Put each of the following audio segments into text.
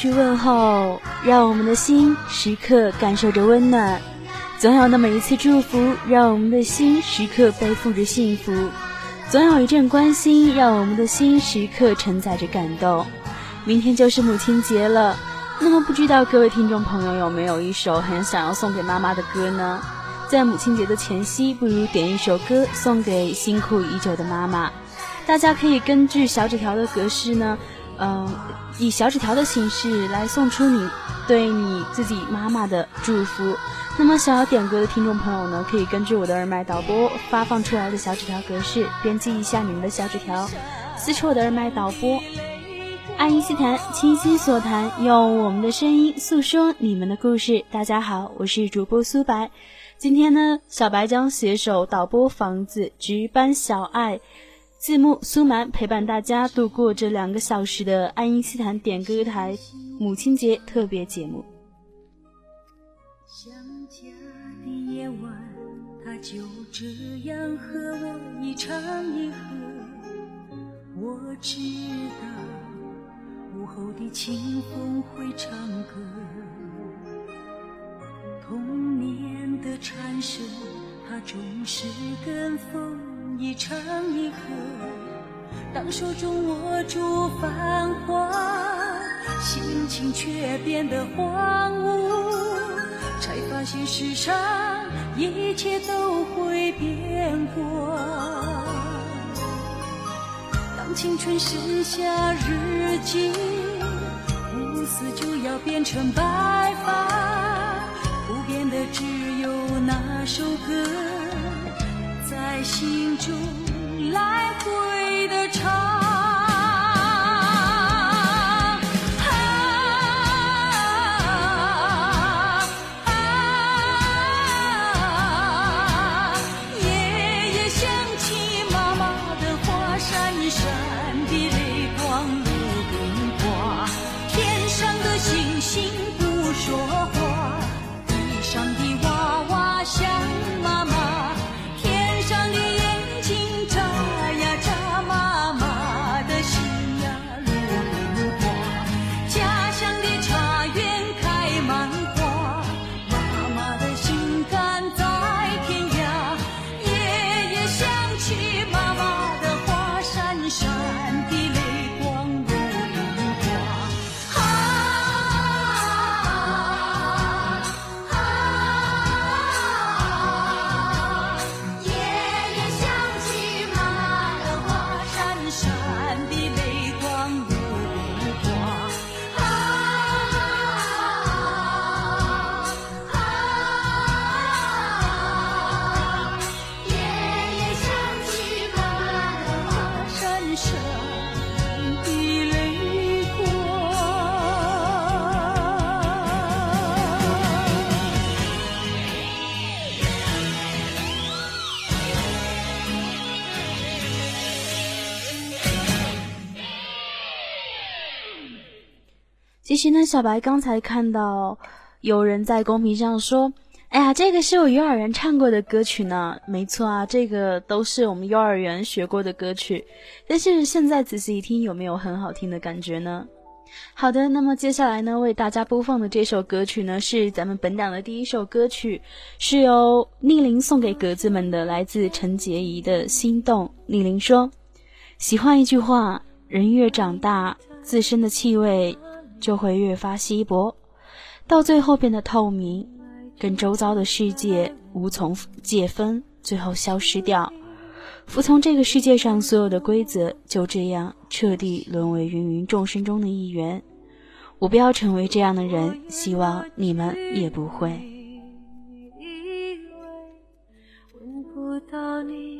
去问候，让我们的心时刻感受着温暖；总有那么一次祝福，让我们的心时刻背负着幸福；总有一阵关心，让我们的心时刻承载着感动。明天就是母亲节了，那么不知道各位听众朋友有没有一首很想要送给妈妈的歌呢？在母亲节的前夕，不如点一首歌送给辛苦已久的妈妈。大家可以根据小纸条的格式呢。嗯，以小纸条的形式来送出你对你自己妈妈的祝福。那么，想要点歌的听众朋友呢，可以根据我的耳麦导播发放出来的小纸条格式，编辑一下你们的小纸条，撕出我的耳麦导播。爱因斯坦，倾心所谈，用我们的声音诉说你们的故事。大家好，我是主播苏白。今天呢，小白将携手导播房子值班小爱。字幕苏蛮陪伴大家度过这两个小时的爱因斯坦点歌台母亲节特别节目。想家的夜晚，他就这样和我一唱一和。我知道午后的清风会唱歌，童年的蝉声，它总是跟风。一唱一和，当手中握住繁华，心情却变得荒芜，才发现世上一切都会变过。当青春剩下日记，乌丝就要变成白发，不变的只有那首歌。在心中来回的唱。实呢，小白刚才看到有人在公屏上说：“哎呀，这个是我幼儿园唱过的歌曲呢。”没错啊，这个都是我们幼儿园学过的歌曲。但是现在仔细一听，有没有很好听的感觉呢？好的，那么接下来呢，为大家播放的这首歌曲呢，是咱们本档的第一首歌曲，是由逆鳞送给格子们的，来自陈洁仪的心动。逆鳞说：“喜欢一句话，人越长大，自身的气味。”就会越发稀薄，到最后变得透明，跟周遭的世界无从界分，最后消失掉，服从这个世界上所有的规则，就这样彻底沦为芸芸众生中的一员。我不要成为这样的人，希望你们也不会。闻不到你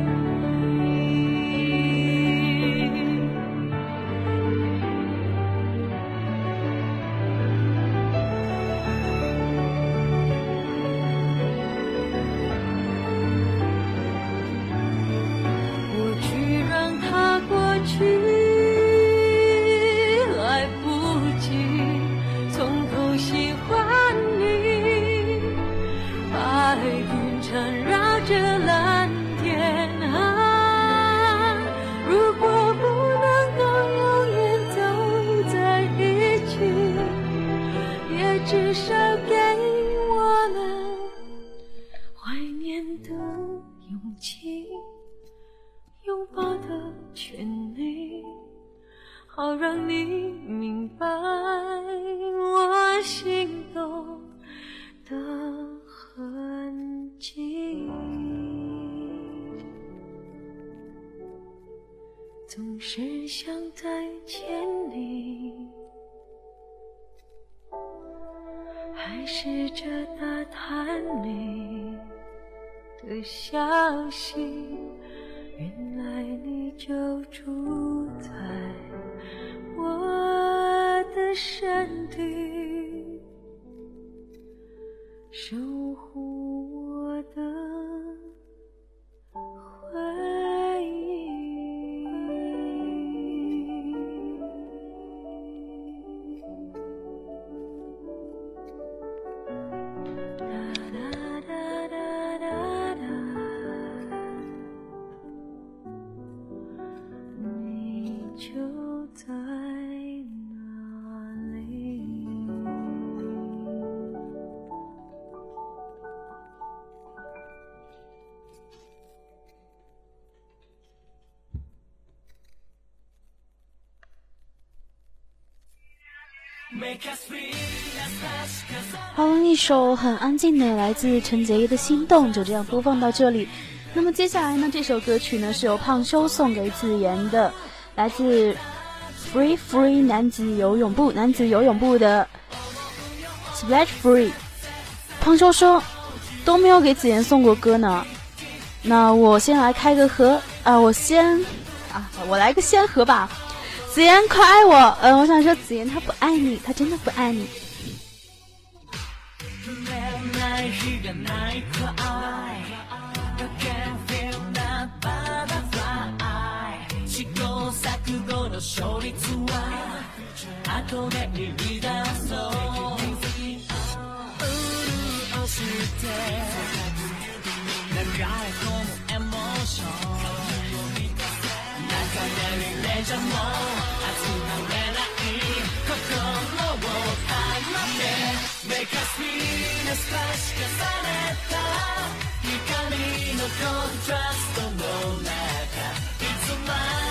还试着打探你的消息，原来你就住在。我的身体，一首很安静的来自陈洁仪的心动，就这样播放到这里。那么接下来呢，这首歌曲呢是由胖修送给子妍的，来自 Free Free 男子游泳部男子游泳部的 Splash Free。胖修说都没有给子妍送过歌呢，那我先来开个盒啊，我先啊，我来个先盒吧。子妍可爱我，嗯，我想说子妍她不爱你，她真的不爱你。こで生み出そう潤して流れ込むエモーション流れるレジャーも集まれない心を離れメカスピーのスパしされた光のコントラストの中いつまで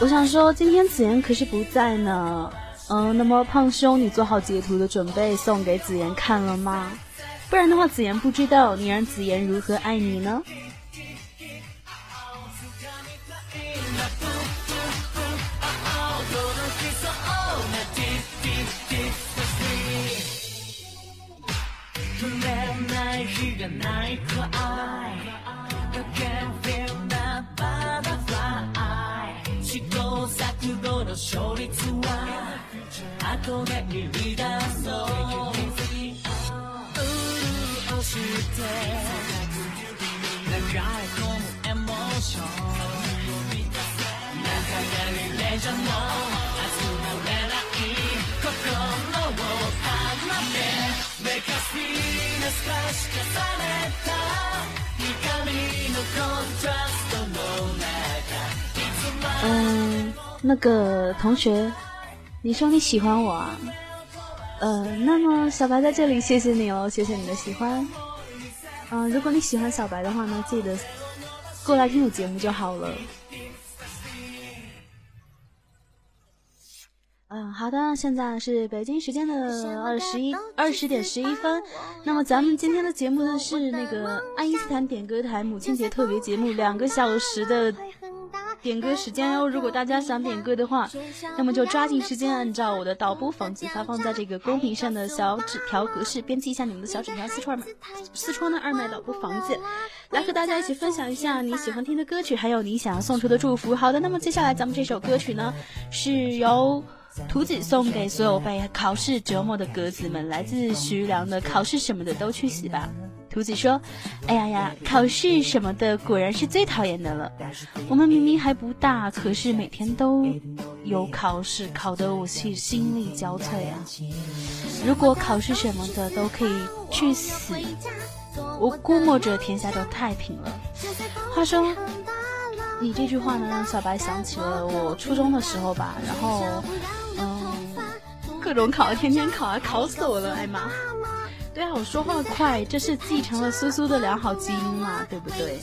我想说，今天子妍可是不在呢。嗯，那么胖兄，你做好截图的准备，送给子妍看了吗？不然的话，子妍不知道你让子妍如何爱你呢？がないくらい I can feel that butterfly 試行後の勝率は後で言い出そう潤して嗯，那个同学，你说你喜欢我啊？呃，那么小白在这里谢谢你哦，谢谢你的喜欢。嗯、如果你喜欢小白的话呢，记得过来听我节目就好了。嗯，好的，现在是北京时间的二十一二十点十一分。那么咱们今天的节目呢是那个爱因斯坦点歌台母亲节特别节目，两个小时的点歌时间哦。如果大家想点歌的话，那么就抓紧时间按照我的导播房子发放在这个公屏上的小纸条格式，编辑一下你们的小纸条，四川麦四川的二麦导播房子，来和大家一起分享一下你喜欢听的歌曲，还有你想要送出的祝福。好的，那么接下来咱们这首歌曲呢是由。图子送给所有被考试折磨的格子们，来自徐良的《考试什么的都去死吧》。图子说：“哎呀呀，考试什么的果然是最讨厌的了。我们明明还不大，可是每天都有考试，考得我是心力交瘁啊。如果考试什么的都可以去死，我估摸着天下就太平了。”话说。你这句话呢，让小白想起了我初中的时候吧，然后，各种考，天天考啊，考死我了，哎妈！对啊，我说话快，这是继承了苏苏的良好基因嘛，对不对？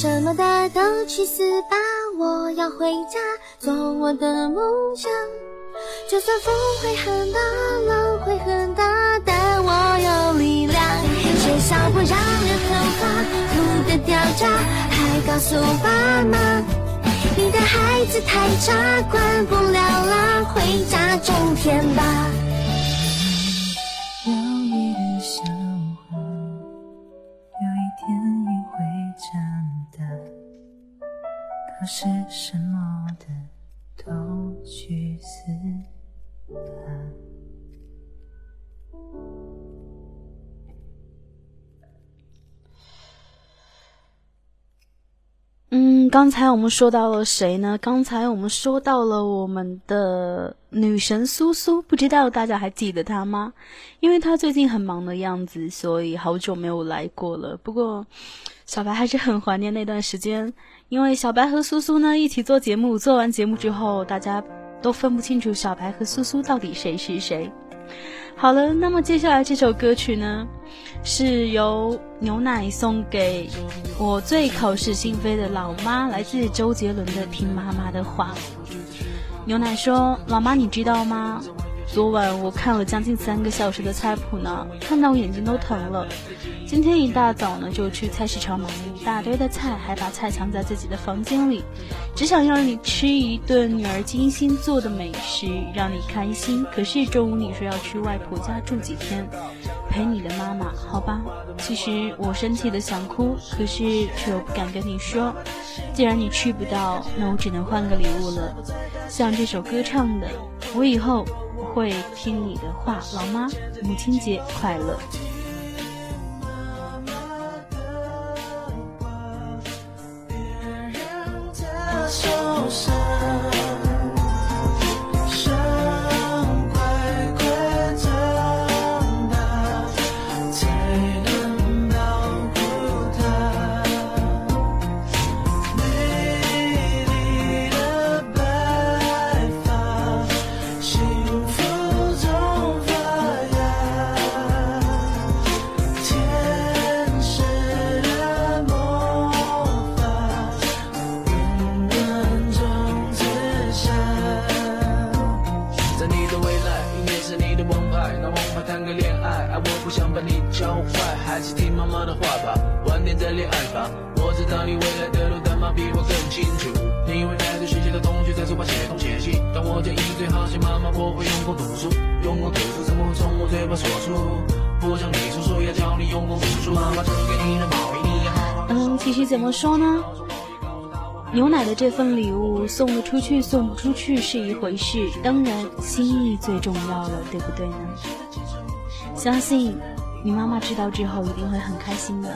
什么的都去死吧！我要回家做我的梦想。就算风会很大，浪会很大，但我有力量。学校不让人很发，不得掉渣，还告诉爸妈，你的孩子太差，管不了啦，回家种田吧。考试什么的都去死吧！嗯，刚才我们说到了谁呢？刚才我们说到了我们的女神苏苏，不知道大家还记得她吗？因为她最近很忙的样子，所以好久没有来过了。不过，小白还是很怀念那段时间，因为小白和苏苏呢一起做节目，做完节目之后，大家都分不清楚小白和苏苏到底谁是谁。好了，那么接下来这首歌曲呢，是由牛奶送给我最口是心非的老妈，来自周杰伦的《听妈妈的话》。牛奶说：“老妈，你知道吗？昨晚我看了将近三个小时的菜谱呢，看到我眼睛都疼了。今天一大早呢，就去菜市场买了一大堆的菜，还把菜藏在自己的房间里，只想要你吃一顿女儿精心做的美食，让你开心。可是中午你说要去外婆家住几天，陪你的妈妈，好吧？其实我生气的想哭，可是却又不敢跟你说。既然你去不到，那我只能换个礼物了。像这首歌唱的，我以后会听你的话，老妈，母亲节快乐。这份礼物送得出去送不出去是一回事，当然心意最重要了，对不对呢？相信你妈妈知道之后一定会很开心的。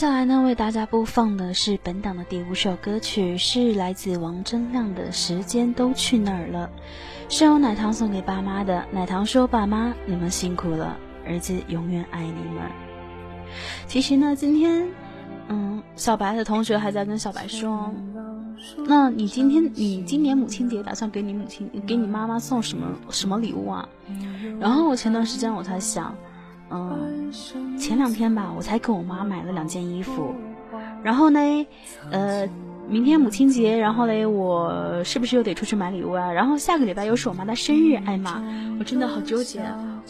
接下来呢，为大家播放的是本档的第五首歌曲，是来自王铮亮的《时间都去哪儿了》，是由奶糖送给爸妈的。奶糖说：“爸妈，你们辛苦了，儿子永远爱你们。”其实呢，今天，嗯，小白的同学还在跟小白说：“那你今天，你今年母亲节打算给你母亲、给你妈妈送什么什么礼物啊？”然后我前段时间我才想。嗯，前两天吧，我才给我妈买了两件衣服，然后呢，呃，明天母亲节，然后嘞，我是不是又得出去买礼物啊？然后下个礼拜又是我妈的生日，哎妈，我真的好纠结，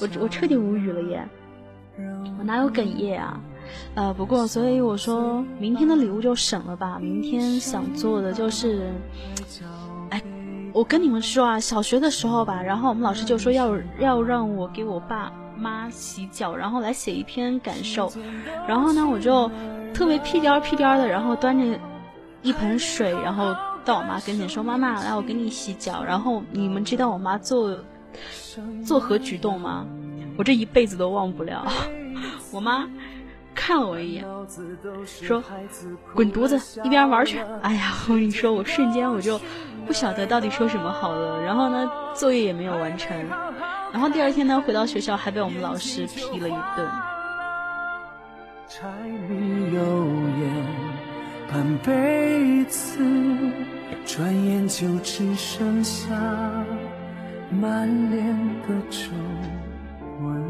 我我彻底无语了耶，我哪有哽咽啊？呃，不过所以我说明天的礼物就省了吧，明天想做的就是，哎，我跟你们说啊，小学的时候吧，然后我们老师就说要要让我给我爸妈洗脚，然后来写一篇感受，然后呢，我就特别屁颠儿屁颠儿的，然后端着一盆水，然后到我妈跟前说：“妈妈，来我给你洗脚。”然后你们知道我妈做做何举动吗？我这一辈子都忘不了，我妈。看了我一眼，说：“滚犊子，一边玩去！”哎呀，我跟你说，我瞬间我就不晓得到底说什么好了。然后呢，作业也没有完成。然后第二天呢，回到学校还被我们老师批了一顿。柴米油盐半辈子，转眼就只剩下满脸的皱纹。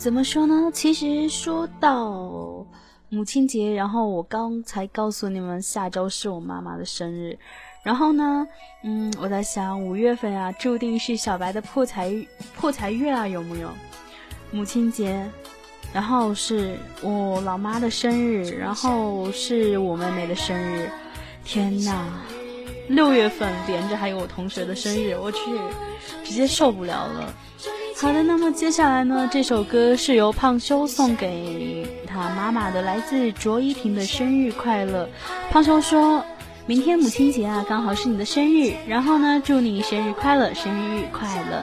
怎么说呢？其实说到母亲节，然后我刚才告诉你们，下周是我妈妈的生日。然后呢，嗯，我在想五月份啊，注定是小白的破财破财月啊，有木有？母亲节，然后是我老妈的生日，然后是我妹妹的生日。天呐，六月份连着还有我同学的生日，我去，直接受不了了。好的，那么接下来呢？这首歌是由胖修送给他妈妈的，来自卓依婷的生日快乐。胖修说：“明天母亲节啊，刚好是你的生日，然后呢，祝你生日快乐，生日快乐。”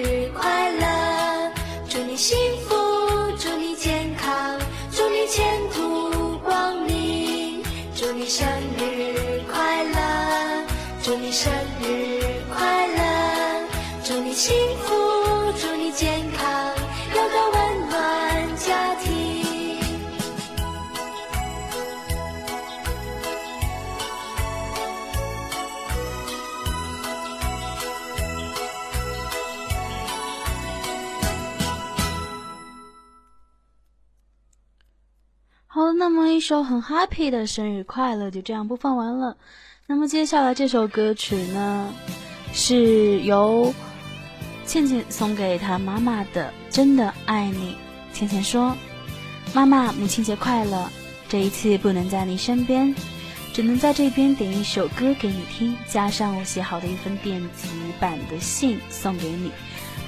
一首很 happy 的生日快乐就这样播放完了。那么接下来这首歌曲呢，是由倩倩送给她妈妈的《真的爱你》。倩倩说：“妈妈，母亲节快乐！这一次不能在你身边，只能在这边点一首歌给你听，加上我写好的一份电子版的信送给你，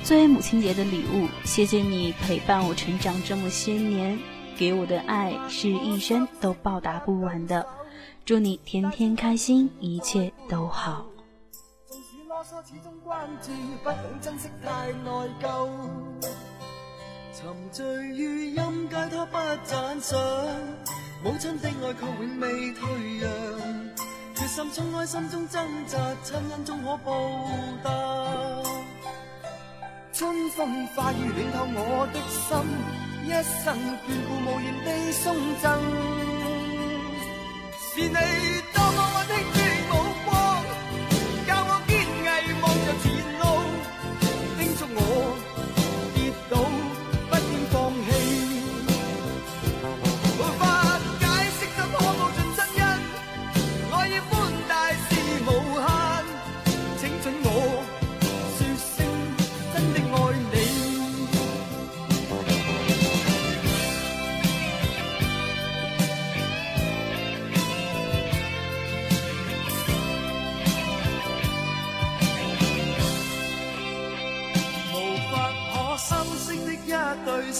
作为母亲节的礼物。谢谢你陪伴我成长这么些年，给我的爱是一生都报答不完的。”祝你天天开心，一切都好。纵使啰嗦，始终关注，不懂珍惜，太内疚。沉醉于音阶，他不赞赏。母亲的爱却永未退让。决心冲开心中挣扎，亲恩终可报答。春风化雨暖透我的心，一生眷顾无言地送赠。是你多么温馨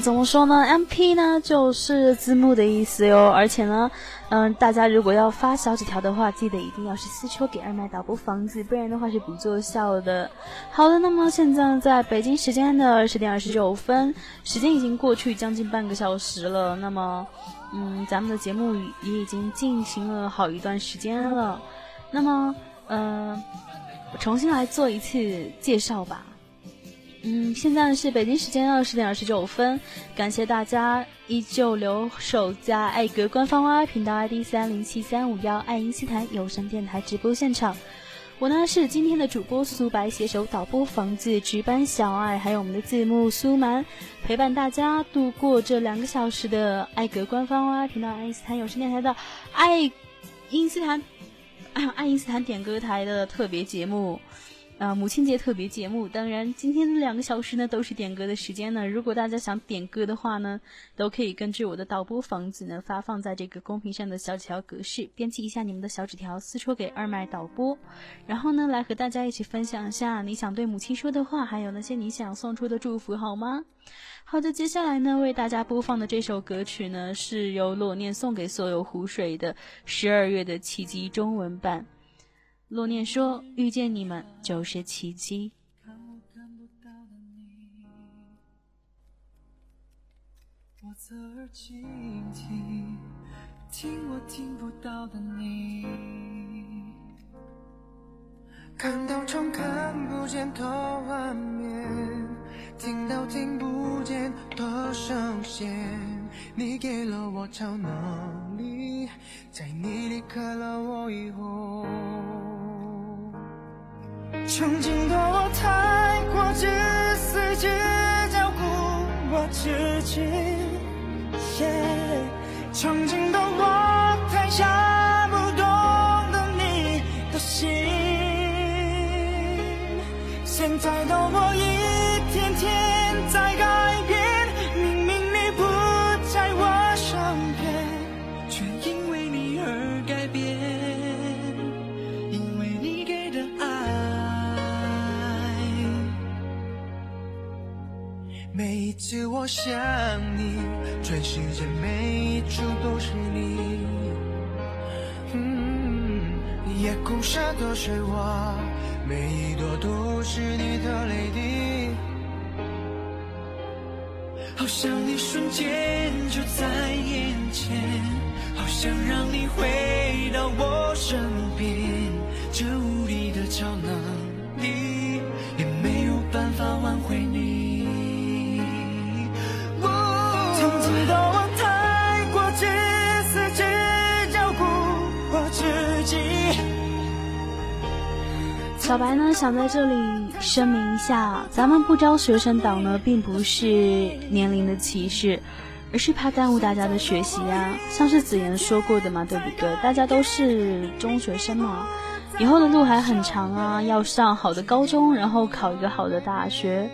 怎么说呢？M P 呢就是字幕的意思哟。而且呢，嗯，大家如果要发小纸条的话，记得一定要是私戳给二麦导播房子，不然的话是不作效的。好的，那么现在在北京时间的二十点二十九分，时间已经过去将近半个小时了。那么，嗯，咱们的节目也已经进行了好一段时间了。那么，嗯，重新来做一次介绍吧。嗯，现在是北京时间二十点二十九分，感谢大家依旧留守在爱格官方 Y 频道 ID 三零七三五幺爱因斯坦有声电台直播现场。我呢是今天的主播苏白，携手导播房子值班小爱，还有我们的字幕苏蛮，陪伴大家度过这两个小时的爱格官方 Y 频道爱因斯坦有声电台的爱因斯坦爱因斯坦点歌台的特别节目。啊，母亲节特别节目，当然今天两个小时呢都是点歌的时间呢。如果大家想点歌的话呢，都可以根据我的导播房子呢发放在这个公屏上的小纸条格式，编辑一下你们的小纸条，私戳给二麦导播，然后呢来和大家一起分享一下你想对母亲说的话，还有那些你想送出的祝福，好吗？好的，接下来呢为大家播放的这首歌曲呢是由洛念送给所有湖水的十二月的奇迹中文版。路念说遇见你们就是奇迹。看我看不到的你我侧耳倾听听我听不到的你。看到窗看不见的画面听到听不见的声线。你给了我超能力在你离开了我以后。曾经的我太过自私，只照顾我自己。曾经的我太傻，不懂得你的心。现在的我一天天在改次我想你，全世界每一处都是你。嗯，夜空下的水花，每一朵都是你的泪滴。好想一瞬间就在眼前，好想让你回到我身边。这无力的超能力，也没有办法挽回小白呢，想在这里声明一下，咱们不招学生党呢，并不是年龄的歧视，而是怕耽误大家的学习啊。像是子言说过的嘛，对不对？大家都是中学生嘛，以后的路还很长啊，要上好的高中，然后考一个好的大学。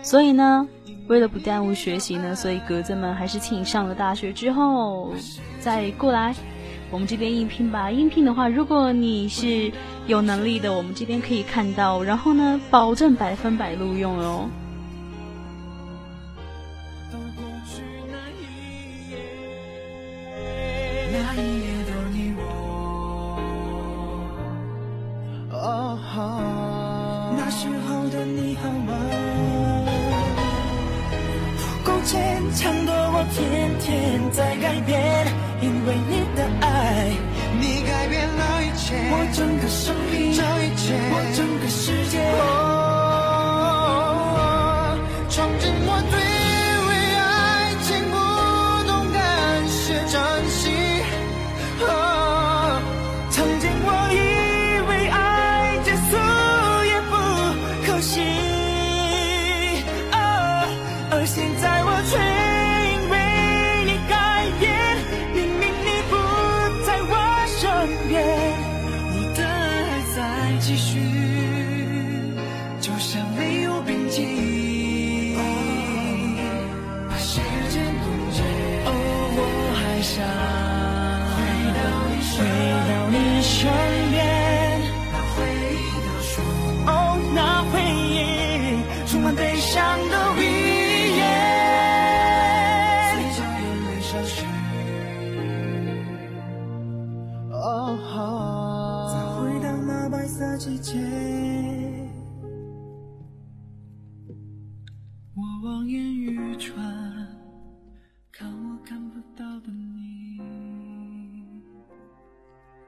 所以呢，为了不耽误学习呢，所以格子们还是请上了大学之后再过来。我们这边应聘吧，应聘的话，如果你是有能力的，我们这边可以看到，然后呢，保证百分百录用哦。那一夜，那一夜的你我，哦，那时候的你和我，不够坚强的我天天在改变，因为你爱，你改变了一切，我整个生命，这一切，我整个世界。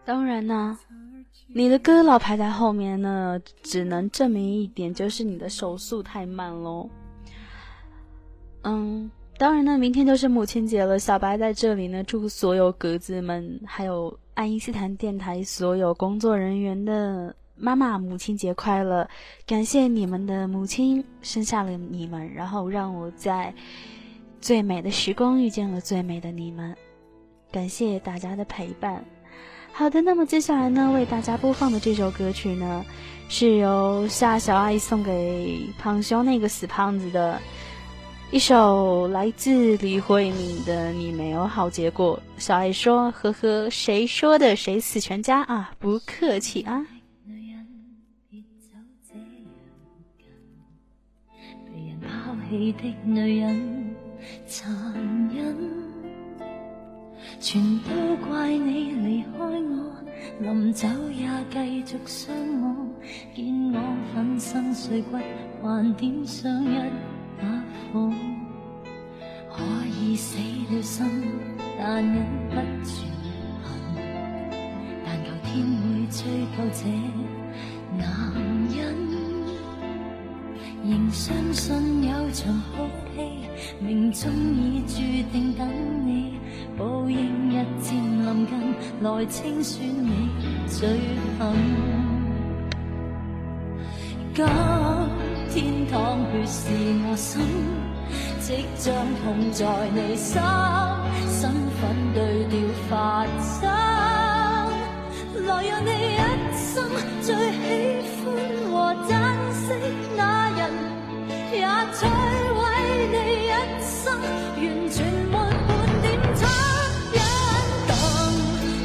当然呢，你的歌老排在后面呢，只能证明一点，就是你的手速太慢喽。嗯，当然呢，明天就是母亲节了，小白在这里呢，祝所有格子们，还有爱因斯坦电台所有工作人员的妈妈母亲节快乐！感谢你们的母亲生下了你们，然后让我在最美的时光遇见了最美的你们。感谢大家的陪伴。好的，那么接下来呢，为大家播放的这首歌曲呢，是由夏小爱送给胖兄那个死胖子的一首来自李慧敏的《你没有好结果》。小爱说：“呵呵，谁说的？谁死全家啊？不客气啊。”，被人抛弃的女人。全都怪你离开我，临走也继续伤我，见我粉身碎骨，还点上一把火，可以死了心，但忍不住恨。但求天会追究这男人，仍相信有场好戏，命中已注定等你，报应日渐临近，来清算你罪行。今天淌血是我心。即将痛在你心，身份对调发生，来让你一生最喜欢和珍惜那，也摧毁你一生，完全没半点恻隐。更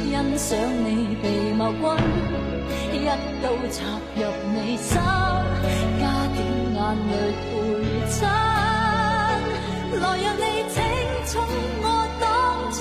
欣赏你被矛棍一刀插入你心，加点眼泪陪衬。来让你清楚我当初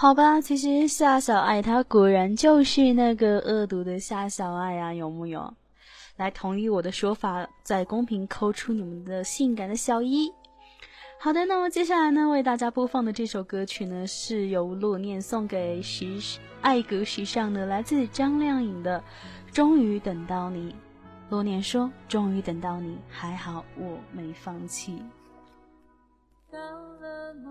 好吧，其实夏小爱她果然就是那个恶毒的夏小爱啊，有木有？来同意我的说法，在公屏扣出你们的性感的小一。好的，那么接下来呢，为大家播放的这首歌曲呢，是由洛念送给时爱格时尚的，来自张靓颖的《终于等到你》。洛念说：“终于等到你，还好我没放弃。”到了某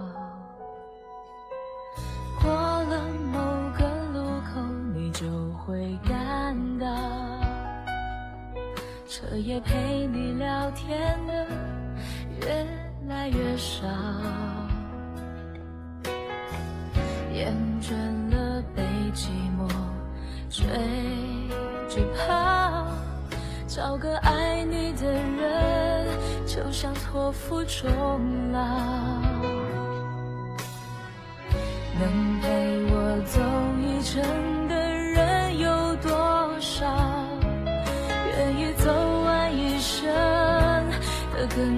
会感到，彻夜陪你聊天的越来越少，厌倦了被寂寞追着跑，找个爱你的人，就像托付终老。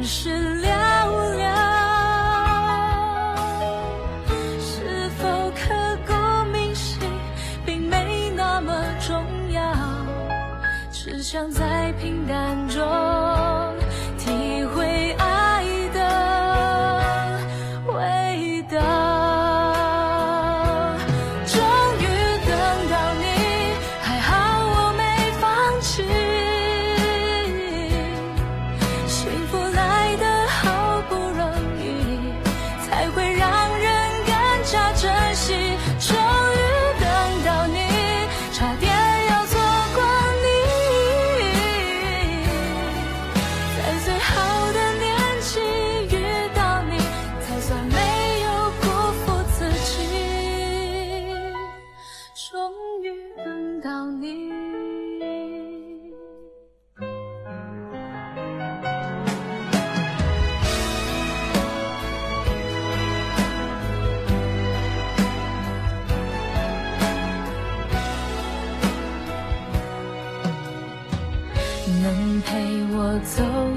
是两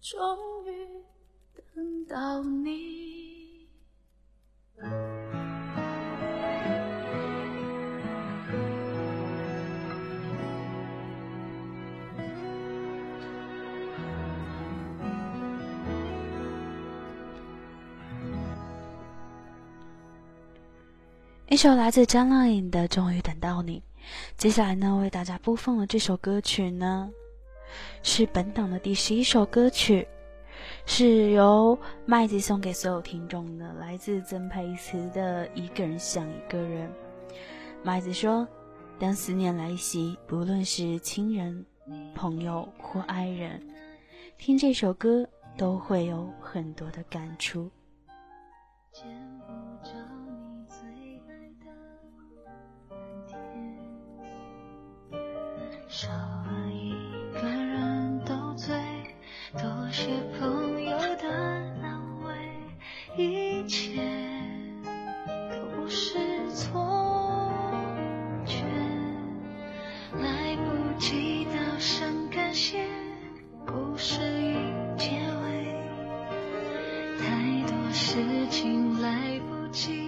终于等到你。一首来自张靓颖的《终于等到你》。接下来呢，为大家播放的这首歌曲呢，是本档的第十一首歌曲，是由麦子送给所有听众的，来自曾沛慈的《一个人想一个人》。麦子说：“当思念来袭，不论是亲人、朋友或爱人，听这首歌都会有很多的感触。”见不着你最爱的些朋友的安慰，一切都不是错觉，来不及道声感谢，故事已结尾。太多事情来不及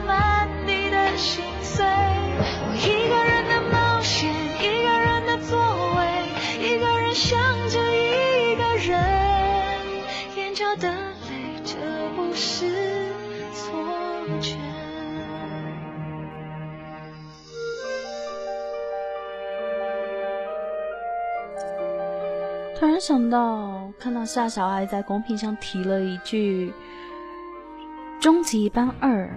想到，看到夏小爱在公屏上提了一句“终极一班二”，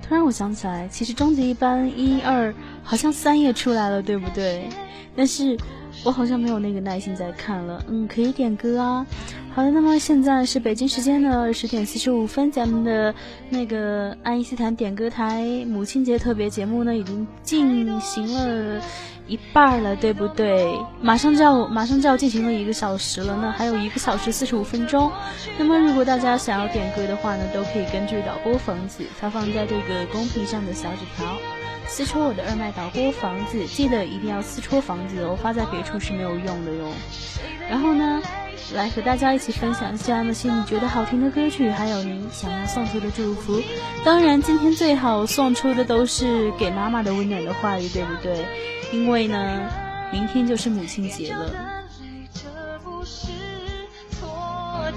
突然我想起来，其实终极一班一二好像三也出来了，对不对？但是我好像没有那个耐心再看了。嗯，可以点歌啊。好的，那么现在是北京时间的十点四十五分，咱们的那个爱因斯坦点歌台母亲节特别节目呢，已经进行了一半了，对不对？马上就要马上就要进行了一个小时了那，还有一个小时四十五分钟。那么如果大家想要点歌的话呢，都可以根据导播房子发放在这个公屏上的小纸条，撕戳我的二麦导播房子，记得一定要撕戳房子哦，发在别处是没有用的哟。然后呢？来和大家一起分享一下那些你觉得好听的歌曲，还有你想要送出的祝福。当然，今天最好送出的都是给妈妈的温暖的话语，对不对？因为呢，明天就是母亲节了。那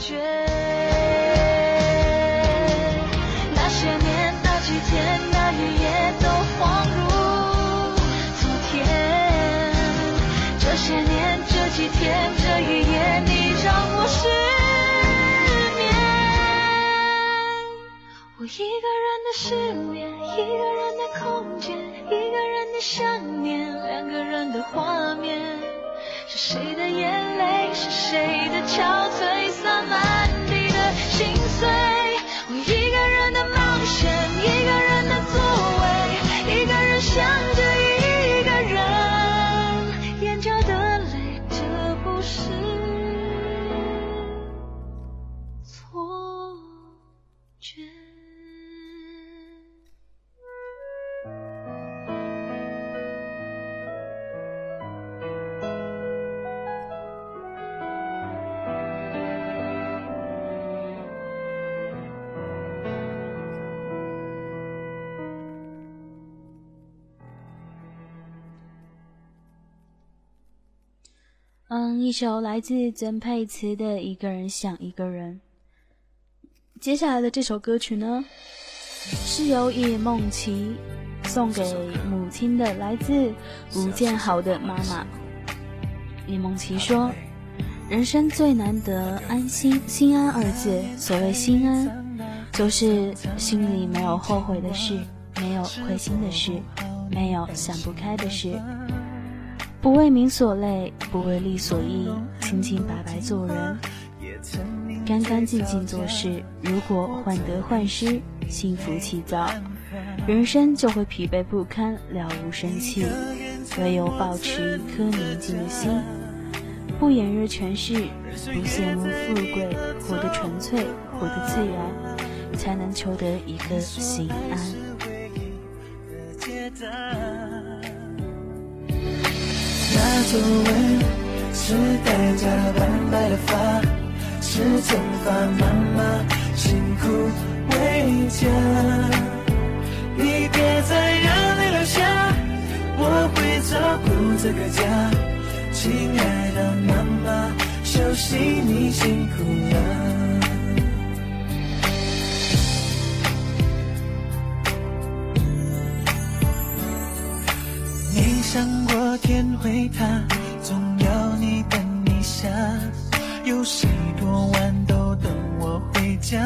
一首来自曾沛慈的《一个人想一个人》。接下来的这首歌曲呢，是由叶梦琪送给母亲的，来自吴建豪的妈妈。叶梦琪说：“人生最难得安心，心安二字。所谓心安，就是心里没有后悔的事，没有亏心的事，没有想不开的事。”不为名所累，不为利所役，清清白白做人，干干净净做事。如果患得患失，心浮气躁，人生就会疲惫不堪，了无生气。唯有保持一颗宁静的心，不炎热权势，不羡慕富贵，活得纯粹，活得自然，才能求得一个心安。皱纹是代价斑白的发，是惩罚妈妈辛苦为家。你别再让泪流下，我会照顾这个家。亲爱的妈妈，休息你辛苦了。想过天会塌，总要你等一下。有谁多晚都等我回家。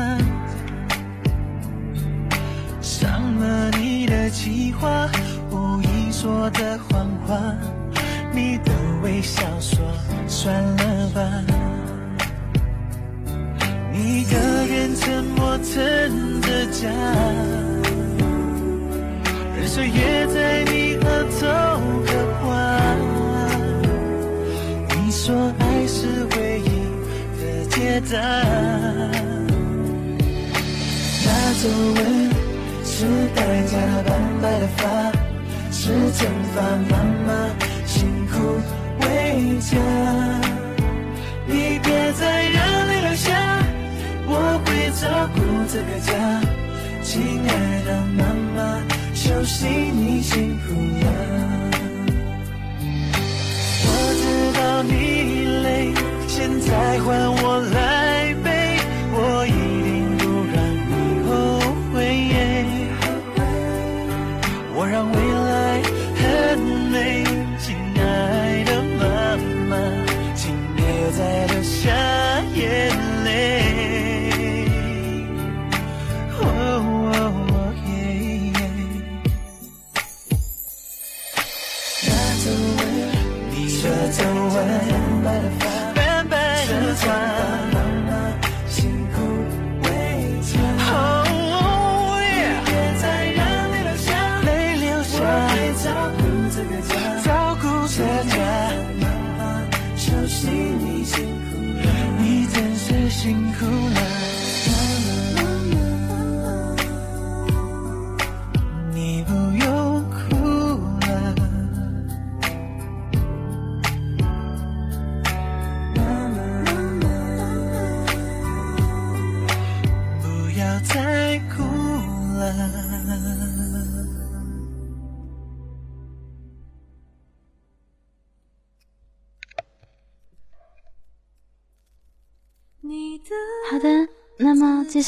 伤了你的计划，无意说的谎话，你的微笑说算了吧。一个人沉默撑着家，岁月在你额头刻划，你。说爱是唯一的解答。那皱纹是代价斑白的发，是惩罚妈妈辛苦为家。你别再让泪流下，我会照顾这个家。亲爱的妈妈，休息你辛苦了。我知道你累，现在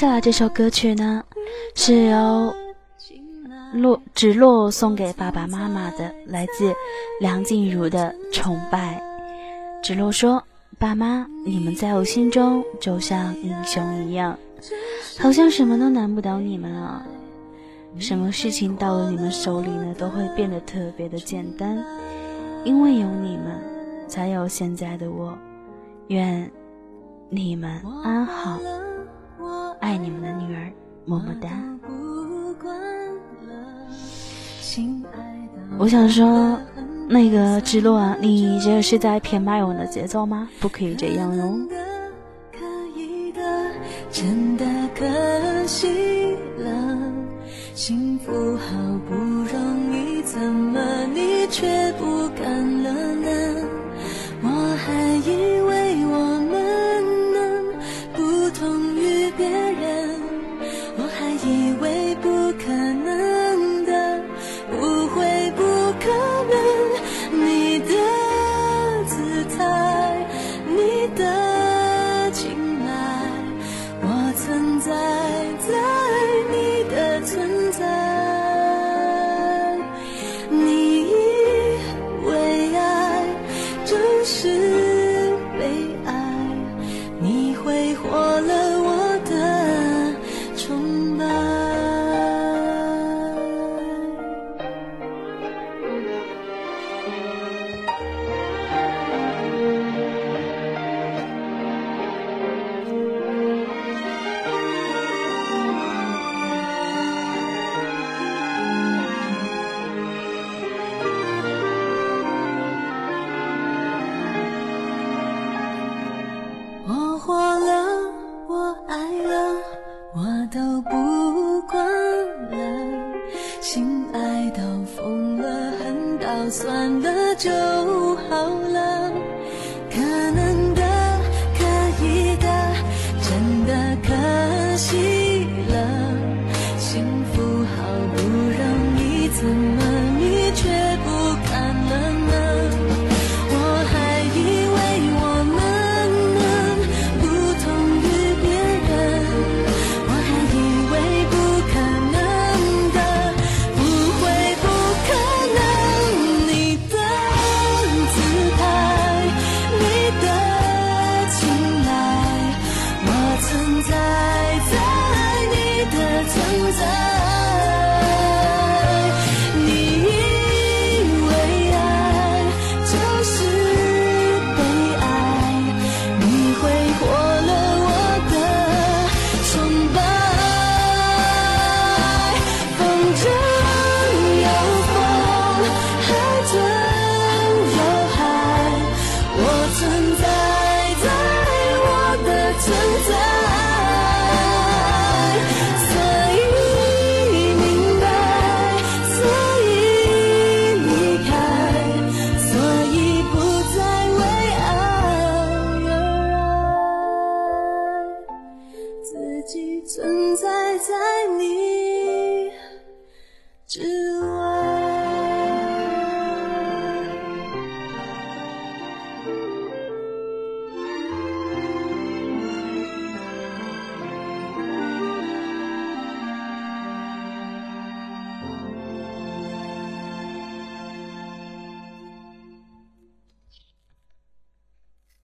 下来这首歌曲呢，是由洛芷洛送给爸爸妈妈的，来自梁静茹的《崇拜》。芷洛说：“爸妈，你们在我心中就像英雄一样，好像什么都难不倒你们啊！什么事情到了你们手里呢，都会变得特别的简单，因为有你们，才有现在的我。愿。”你们安好，爱你们的女儿，么么哒。我想说，那个之路啊，你这是在偏卖我的节奏吗？不可以这样哟。真的可惜了，幸福好不容易，怎么你却不敢